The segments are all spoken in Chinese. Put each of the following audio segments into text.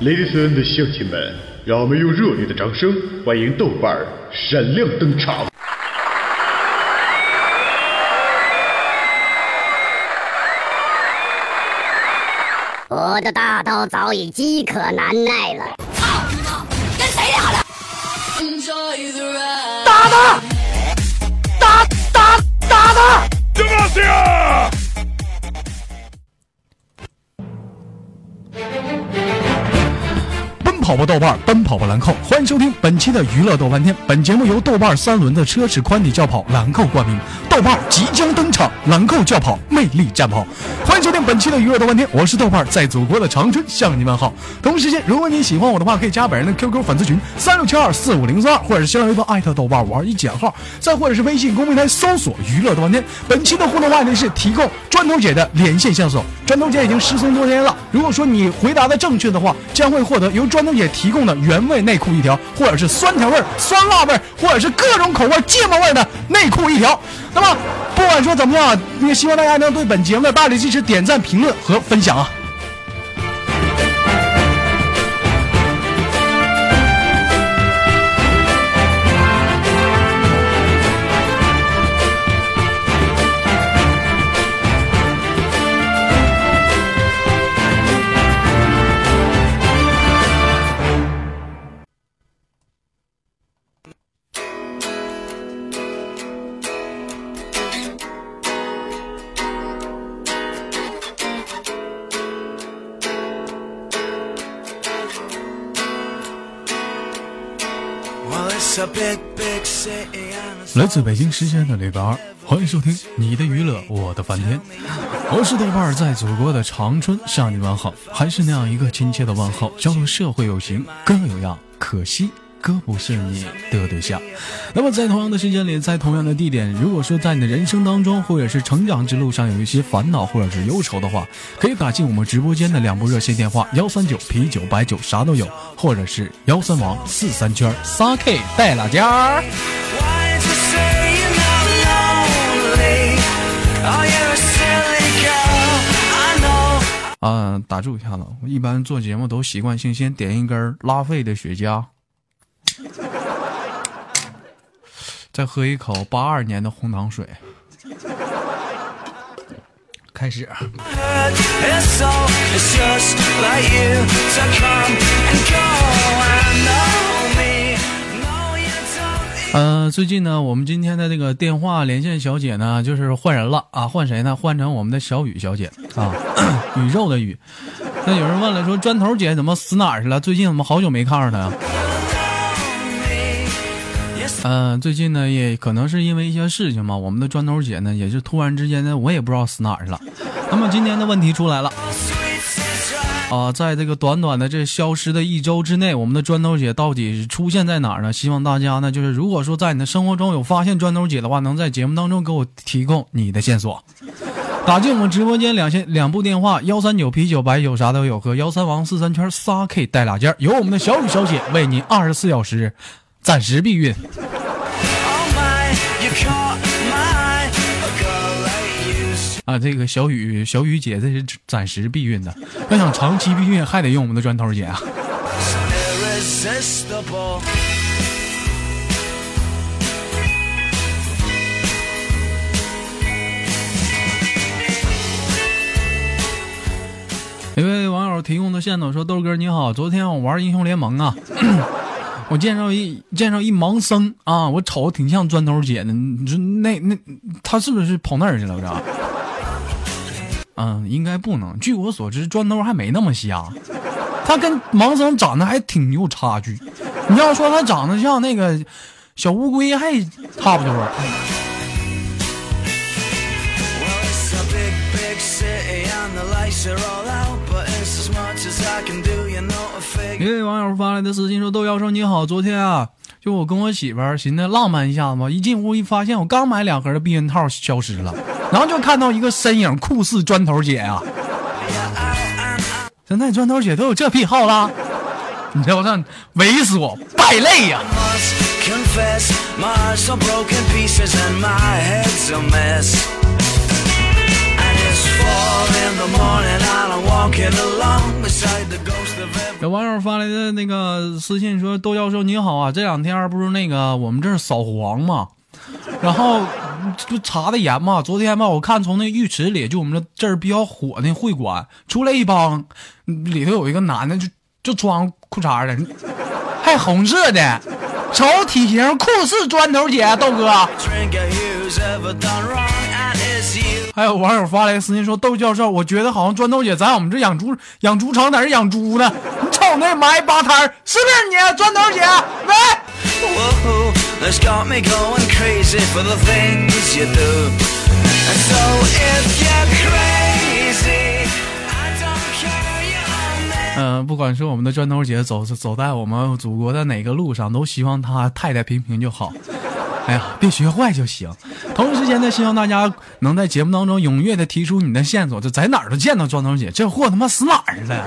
Ladies and 乡亲们，让我们用热烈的掌声欢迎豆瓣儿闪亮登场。我的大刀早已饥渴难耐了。操你妈！跟谁俩的？跑吧豆瓣，奔跑吧兰蔻，欢迎收听本期的娱乐豆翻天。本节目由豆瓣三轮的车尺宽体轿跑兰蔻冠名，豆瓣即将场，兰蔻轿跑魅力战跑。欢迎收听本期的娱乐豆翻天，我是豆瓣，在祖国的长春向你问好。同时间，如果你喜欢我的话，可以加本人的 QQ 粉丝群三六七二四五零四二，或者是新浪微博艾特豆瓣五二一减号，再或者是微信公众平台搜索娱乐豆翻天。本期的互动话题是提供砖头姐的连线线索，砖头姐已经失踪多天了。如果说你回答的正确的话，将会获得由砖头姐提供的原味内裤一条，或者是酸甜味、酸辣味，或者是各种口味芥末味的内裤一条。那么，不管说怎么样，也希望大家能对本节目的大力支持点赞、评论和分享啊！来自北京时间的礼拜二，欢迎收听你的娱乐，我的翻天。我是豆瓣儿，在祖国的长春向你问好，还是那样一个亲切的问候，叫做社会有情哥有样，可惜哥不是你的对象。那么在同样的时间里，在同样的地点，如果说在你的人生当中，或者是成长之路上有一些烦恼或者是忧愁的话，可以打进我们直播间的两部热线电话：幺三九啤酒白酒啥都有，或者是幺三王四三圈仨 K 带拉家。啊，打住一下子，我一般做节目都习惯性先点一根拉菲的雪茄，再喝一口八二年的红糖水。开始。呃，最近呢，我们今天的这个电话连线小姐呢，就是换人了啊，换谁呢？换成我们的小雨小姐啊，宇宙的雨。那有人问了，说砖头姐怎么死哪儿去了？最近怎么好久没看着她呀？嗯、最近呢，也可能是因为一些事情嘛，我们的砖头姐呢，也是突然之间呢，我也不知道死哪儿去了。那么今天的问题出来了。啊，在这个短短的这消失的一周之内，我们的砖头姐到底出现在哪儿呢？希望大家呢，就是如果说在你的生活中有发现砖头姐的话，能在节目当中给我提供你的线索。打进我们直播间两线两部电话：幺三九啤酒白酒啥都有和幺三王四三圈仨 K 带俩件，由我们的小雨小姐为您二十四小时暂时避孕。啊，这个小雨小雨姐这是暂时避孕的，要想长期避孕还得用我们的砖头姐啊。一位网友提供的线索说：“豆哥你好，昨天我玩英雄联盟啊，我见着一见着一盲僧啊，我瞅着挺像砖头姐的，你说那那他是不是跑那儿去了？我这？嗯，应该不能。据我所知，砖头还没那么瞎，他跟盲僧长得还挺有差距。你要说他长得像那个小乌龟，还差不多。”一位网友发来的私信说：“豆妖说你好，昨天啊，就我跟我媳妇儿寻思浪漫一下子嘛，一进屋一发现我刚买两盒的避孕套消失了，然后就看到一个身影酷似砖头姐啊、现在砖头姐都有这癖好了，你知道这猥琐败类呀、有网友发来的那个私信说：“窦教授你好啊，这两天不是那个我们这儿扫黄嘛，然后就查的严嘛。昨天吧，我看从那浴池里，就我们这这儿比较火的会馆出来一帮，里头有一个男的就就穿裤衩的，还红色的，瞅体型酷似砖头姐，豆哥。”还有网友发来私信说窦教授我觉得好像砖头姐在我们这养猪养猪场在这养猪呢？你瞅那埋巴摊儿是不是你啊砖头姐？喂。So crazy i don't you're 嗯不管是我们的砖头姐走走在我们祖国的哪个路上都希望她太太平平就好。哎呀，别学坏就行。同时间呢，希望大家能在节目当中踊跃的提出你的线索，就在哪儿都见到庄头姐，这货他妈死哪儿去了？”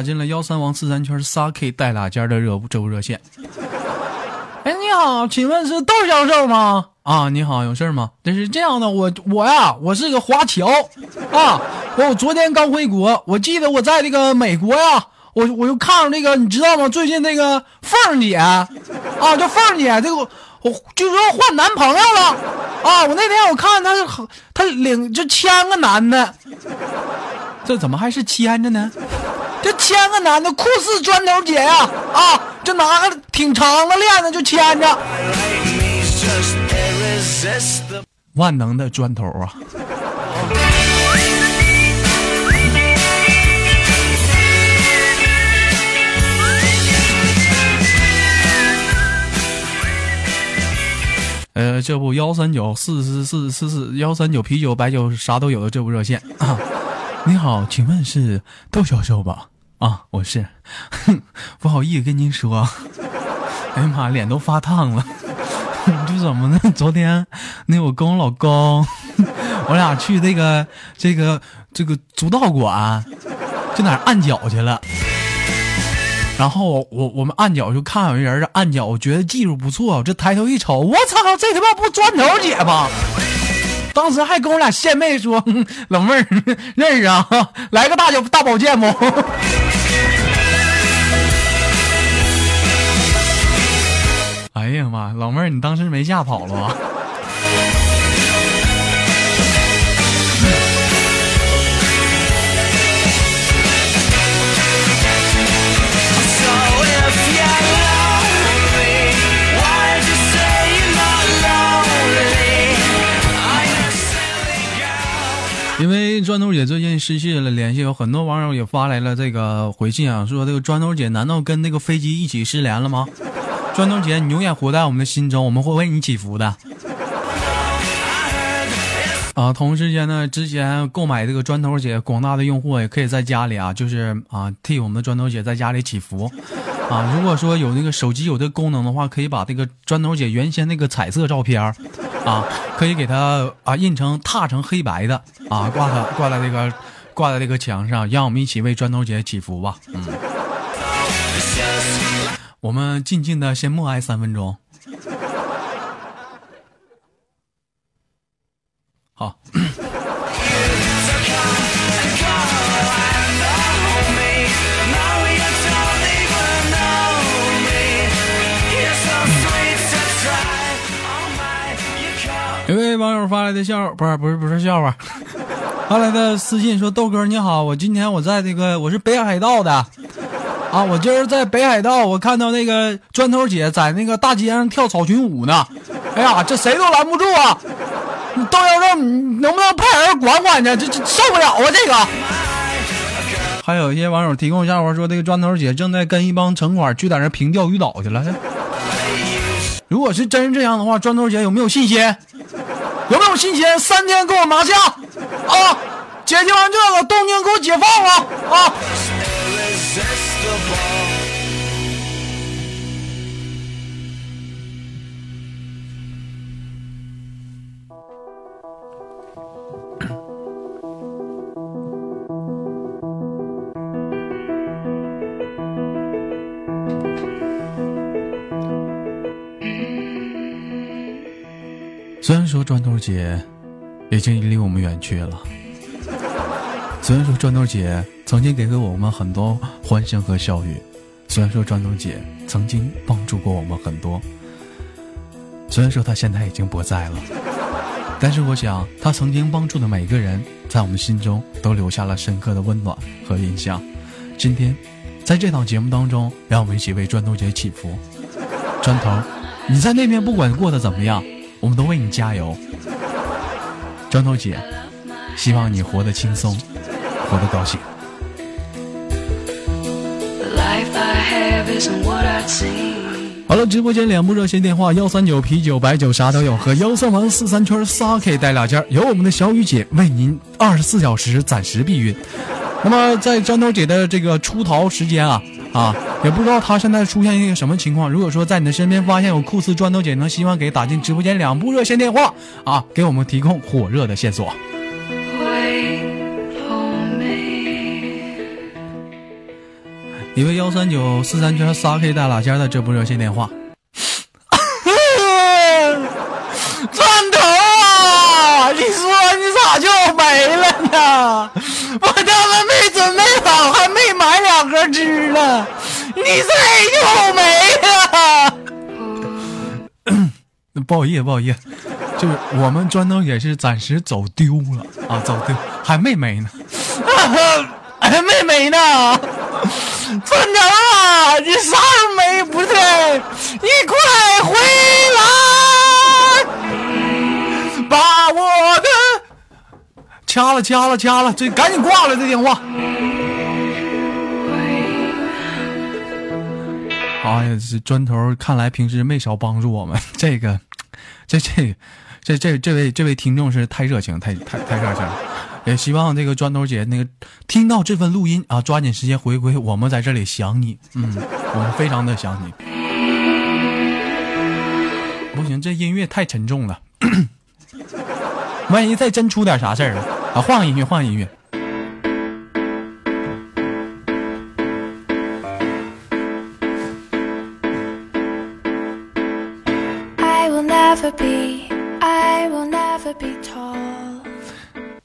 打进了幺三王四三圈仨 K 带俩尖的热这部热线。哎，你好，请问是窦教授吗？啊，你好，有事吗？这是这样的，我我呀，我是个华侨啊，我昨天刚回国，我记得我在这个美国呀，我我就看着那个，你知道吗？最近那个凤姐啊，叫凤姐，这个我就说换男朋友了啊，我那天我看她是她领就牵个男的，这怎么还是牵着呢？这牵个男的酷似砖头姐呀、啊！就拿个挺长的链子就牵着，万能的砖头啊！呃，这部幺三九四四四四四幺三九啤酒白酒啥都有的这部热线啊，你好，请问是窦教授吧？啊，我是，不好意思跟您说，哎呀妈，脸都发烫了。这怎么呢？昨天那我跟我老公，我俩去那个这个这个足道馆，就哪按脚去了。然后我我们按脚就看有一人按脚，我觉得技术不错，这抬头一瞅，我操，这他妈不砖头姐吗？当时还跟我俩献媚说，老妹儿 认识啊，来个大脚大保健不？哎呀妈，老妹儿，你当时没吓跑了吧？砖头姐最近失去了联系，有很多网友也发来了这个回信啊，说这个砖头姐难道跟那个飞机一起失联了吗？砖头姐，你永远活在我们的心中，我们会为你祈福的。啊，同时间呢，之前购买这个砖头姐，广大的用户也可以在家里啊，就是啊，替我们的砖头姐在家里祈福。啊，如果说有那个手机有这个功能的话，可以把这个砖头姐原先那个彩色照片儿啊，可以给它啊印成踏成黑白的啊，挂它挂在这个挂在这个墙上，让我们一起为砖头姐祈福吧。嗯，我们静静的先默哀三分钟。好。发来的笑，不是不是不是笑话，发来的私信说：“豆哥你好，我今天我在这个我是北海道的，啊，我今儿在北海道，我看到那个砖头姐在那个大街上跳草裙舞呢，哎呀，这谁都拦不住啊！你豆教授，你能不能派人管管去？这这受不了啊，这个。”还有一些网友提供笑话说，这个砖头姐正在跟一帮城管去在那平钓鱼岛去了。如果是真是这样的话，砖头姐有没有信心？有没有信心？三天给我拿下啊！解决完这个，东京给我解放了啊！虽然说砖头姐已经离我们远去了，虽然说砖头姐曾经给过我们很多欢声和笑语，虽然说砖头姐曾经帮助过我们很多，虽然说她现在已经不在了，但是我想她曾经帮助的每个人，在我们心中都留下了深刻的温暖和印象。今天，在这档节目当中，让我们一起为砖头姐祈福。砖头，你在那边不管过得怎么样，我们都为你加油。砖头姐，希望你活得轻松，活得高兴。好了，直播间两部热线电话：幺三九啤酒白酒啥都有和幺三王四三圈仨 K 带俩件儿，由我们的小雨姐为您二十四小时暂时避孕。那么在砖头姐的这个出逃时间啊啊，也不知道他现在出现一个什么情况。如果说在你的身边发现有酷似砖头姐，能希望给打进直播间两部热线电话啊，给我们提供火热的线索。一位幺三九四三圈三 K 带俩件儿的这部热线电话。砖头啊，你说你咋就没了呢？我他妈没准备好，还没买两盒吃呢，你这就没了。不好意思，不好意思，就是我们砖头也是暂时走丢了啊，走丢还没没呢，还没没呢。村长啊，你啥时候没？不是，你快回来，把我的掐了掐了掐了，这赶紧挂了这电话。哎呀，这砖头看来平时没少帮助我们。这个，这这这这这位这位听众是太热情，太太太热情了。也希望这个砖头姐那个听到这份录音啊，抓紧时间回归。我们在这里想你，嗯，我们非常的想你。不行，这音乐太沉重了，万一再真出点啥事儿了啊！换个音乐，换个音乐。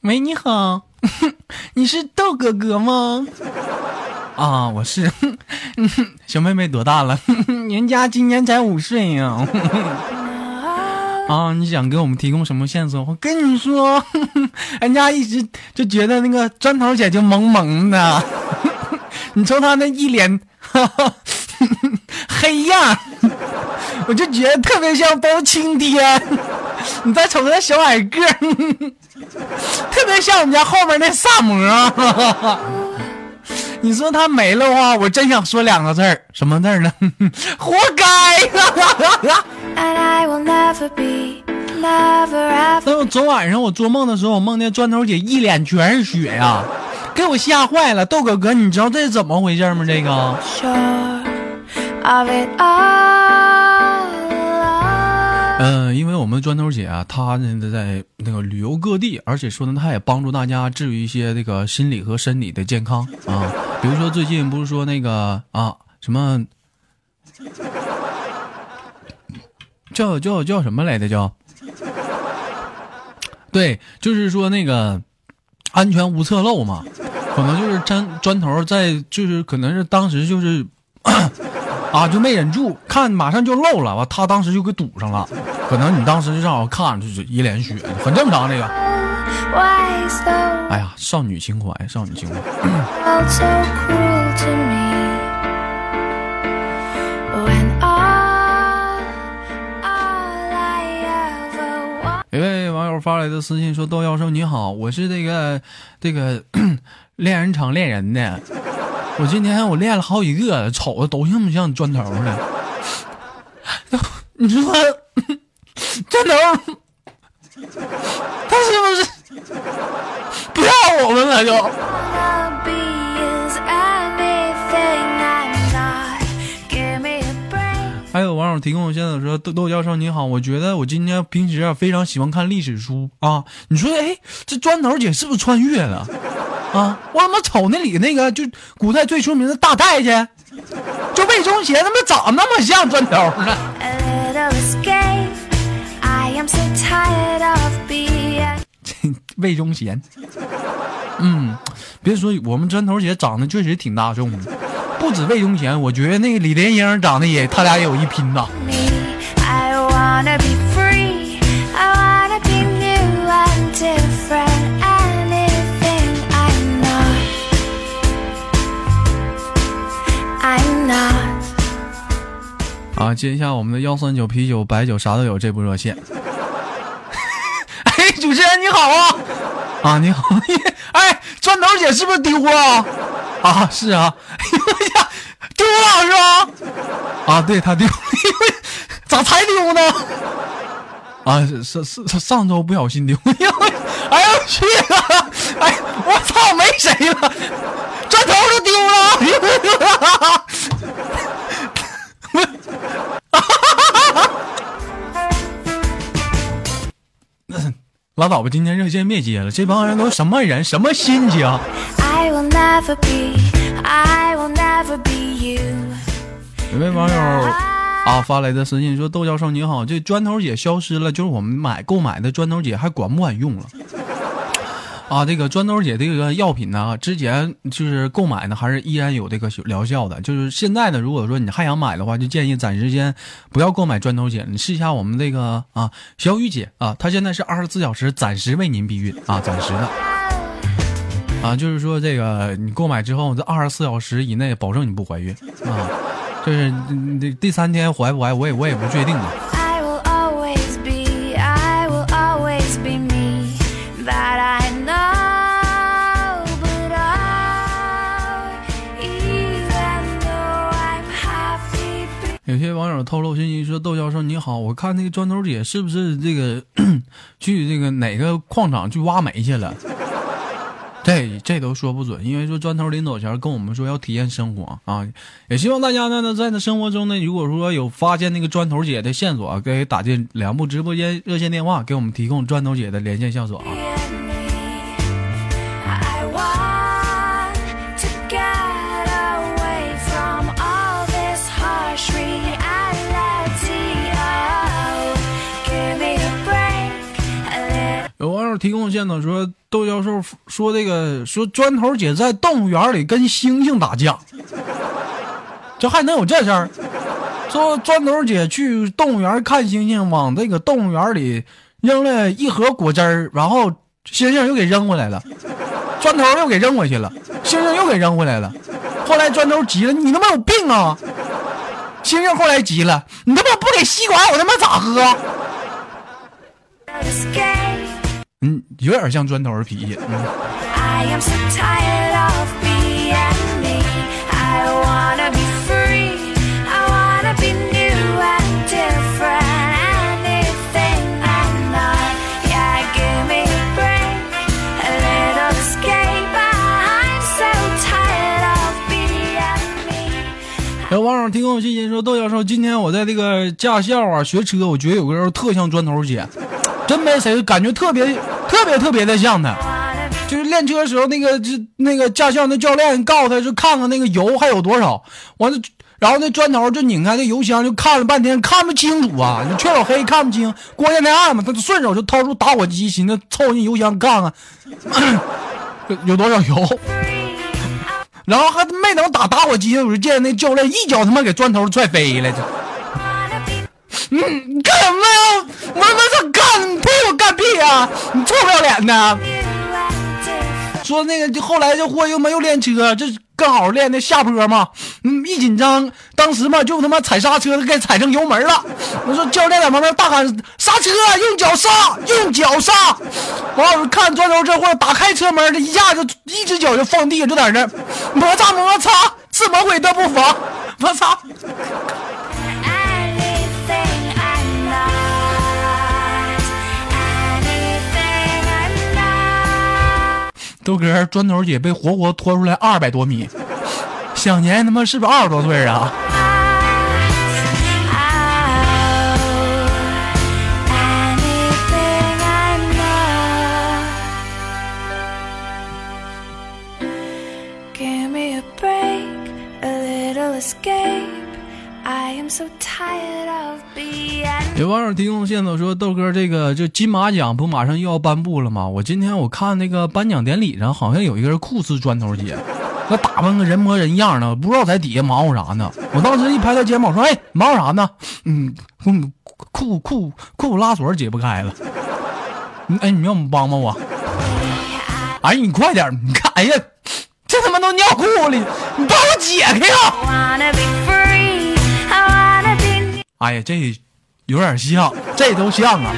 喂，你好，你是豆哥哥吗？啊，我是。小妹妹多大了？人家今年才五岁呀、啊，你想给我们提供什么线索？我跟你说，人家一直就觉得那个砖头姐就萌萌的，你瞅她那一脸 黑样，我就觉得特别像包青天。你再瞅那小矮个，特别像我们家后面那萨摩。你说他没了话，我真想说两个字儿，什么字儿呢？活该 ever. 但我昨晚上我做梦的时候，我梦见砖头姐一脸全是血呀、给我吓坏了。豆哥哥，你知道这是怎么回事吗？这个嗯、因为我们砖头姐啊，她呢在那个旅游各地，而且说呢，她也帮助大家治愈一些这个心理和身体的健康啊。比如说最近不是说那个啊什么叫叫叫什么来着？叫对，就是说那个安全无侧漏嘛，可能就是砖砖头在，就是可能是当时就是啊就没忍住，看马上就漏了，完他当时就给堵上了，可能你当时就正好看就是一脸血，很正常这个。哎呀，少女情怀，少女情怀。一位网友发来的私信说：“窦教授你好，我是这个这个 恋人场恋人的，我今天我练了好几个，瞅着都像不像砖头的？你说砖头，他是不是不要我们了就？”还有网友提供线索说：“豆豆教授你好，我觉得我今天平时啊非常喜欢看历史书啊。你说，哎，这砖头姐是不是穿越了啊？我怎么瞅那里那个就古代最出名的大太监，就魏忠贤他妈长那么像砖头呢. 魏忠贤，嗯，别说我们砖头姐长得确实挺大众的，不止魏忠贤，我觉得那个李莲英长得也，他俩也有一拼呐。me. I wanna 啊，接一下我们的幺三九啤酒、白酒啥都有这部热线。哎，主持人你好啊！啊，你好，哎，砖头姐是不是丢了？啊，是啊，哎呀，丢了是吧？啊，对，他丢，咋才丢呢？啊，是是上周不小心丢，哎呦，哎呦我去！哎，我操，没拉倒吧，今天热线别接了，这帮人都什么人，什么心情？I will never be. I will never be you. 有位网友啊发来的私信说：“豆教授你好，这砖头姐消失了，就是我们买购买的砖头姐还管不管用了？”啊，这个砖头姐这个药品呢，之前就是购买呢，还是依然有这个疗效的。就是现在呢，如果说你还想买的话，就建议暂时先不要购买砖头姐，你试一下我们这个啊小雨姐啊，她现在是二十四小时暂时为您避孕啊，暂时的。啊，就是说这个你购买之后，这二十四小时以内保证你不怀孕啊，就是嗯这第三天怀不怀，我也我也不确定的。有些网友透露信息说：“窦教授你好，我看那个砖头姐是不是这个 去这个哪个矿场去挖煤去了？” 这这都说不准，因为说砖头临走前跟我们说要体验生活啊，也希望大家呢呢在那生活中呢，如果说有发现那个砖头姐的线索，可以打进两部直播间热线电话，给我们提供砖头姐的连线线索啊。提供线索说，窦教授说这个说砖头姐在动物园里跟猩猩打架，这还能有这事儿？说砖头姐去动物园看猩猩，往这个动物园里扔了一盒果汁儿，然后猩猩又给扔回来了，砖头又给扔回去了，猩猩又给扔回来了。后来砖头急了，你他妈有病啊！猩猩后来急了，你他妈不给吸管，我他妈咋喝？有点像砖头脾气。然后网友提供信息说，窦教授，今天我在这个驾校啊学车，我觉得有个人特像砖头姐，真没谁，感觉特别。特别特别的像他。就是练车的时候，那个就那个驾校那教练告诉他，就看看那个油还有多少，完了，然后那砖头就拧开那油箱，就看了半天，看不清楚啊，就缺少黑看不清，光线太暗嘛，他就顺手就掏出打火机，寻思凑进油箱看看 有多少油。然后还没等打打火机，我就见那教练一脚他妈给砖头踹飞了。这 be 你干什么呀？我他妈干你屁股干屁啊！你臭不要脸的！说那个就后来这货又没有练车，这刚好练那下坡嘛，嗯，一紧张，当时嘛就他妈踩刹车给踩成油门了。我说教练在旁边大喊刹车，用脚刹，用脚刹。完了我看砖头这货打开车门，这一下就一只脚就放地，就在那儿摩擦摩擦，是魔鬼的步伐。我操！豆哥，砖头姐被活活拖出来二百多米，享年他妈是不是二十多岁啊？Escape. 有网友提供线索说，豆哥这个就金马奖不马上又要颁布了吗？我今天我看那个颁奖典礼上，好像有一个人酷似砖头姐，那打扮个人模人样的，不知道在底下忙活啥呢。我当时一拍他肩膀说：“哎，忙活啥呢？嗯嗯，裤裤裤拉锁解不开了。嗯哎，你要不帮帮我？哎，你快点，你看，哎呀，这他妈都尿裤里，你帮我解开呀！哎呀，这有点像，这都像啊。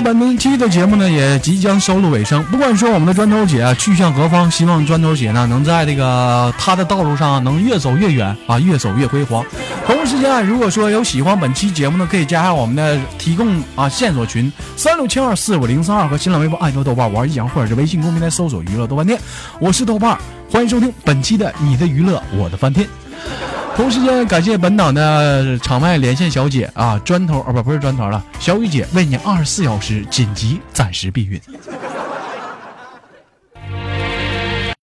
本期的节目呢，也即将收录尾声。不管说我们的砖头姐啊去向何方，希望砖头姐呢能在这个她的道路上能越走越远啊，越走越辉煌。同时间啊，如果说有喜欢本期节目呢，可以加上我们的提供啊线索群三六七二四五零三二和新浪微博艾特豆瓣玩一阳，或者是微信公平台搜索娱乐豆瓣店。我是豆瓣，欢迎收听本期的你的娱乐我的饭店。同时间感谢本档的场外连线小姐啊，砖头啊不不是砖头了，小雨姐为你二十四小时紧急暂时避孕。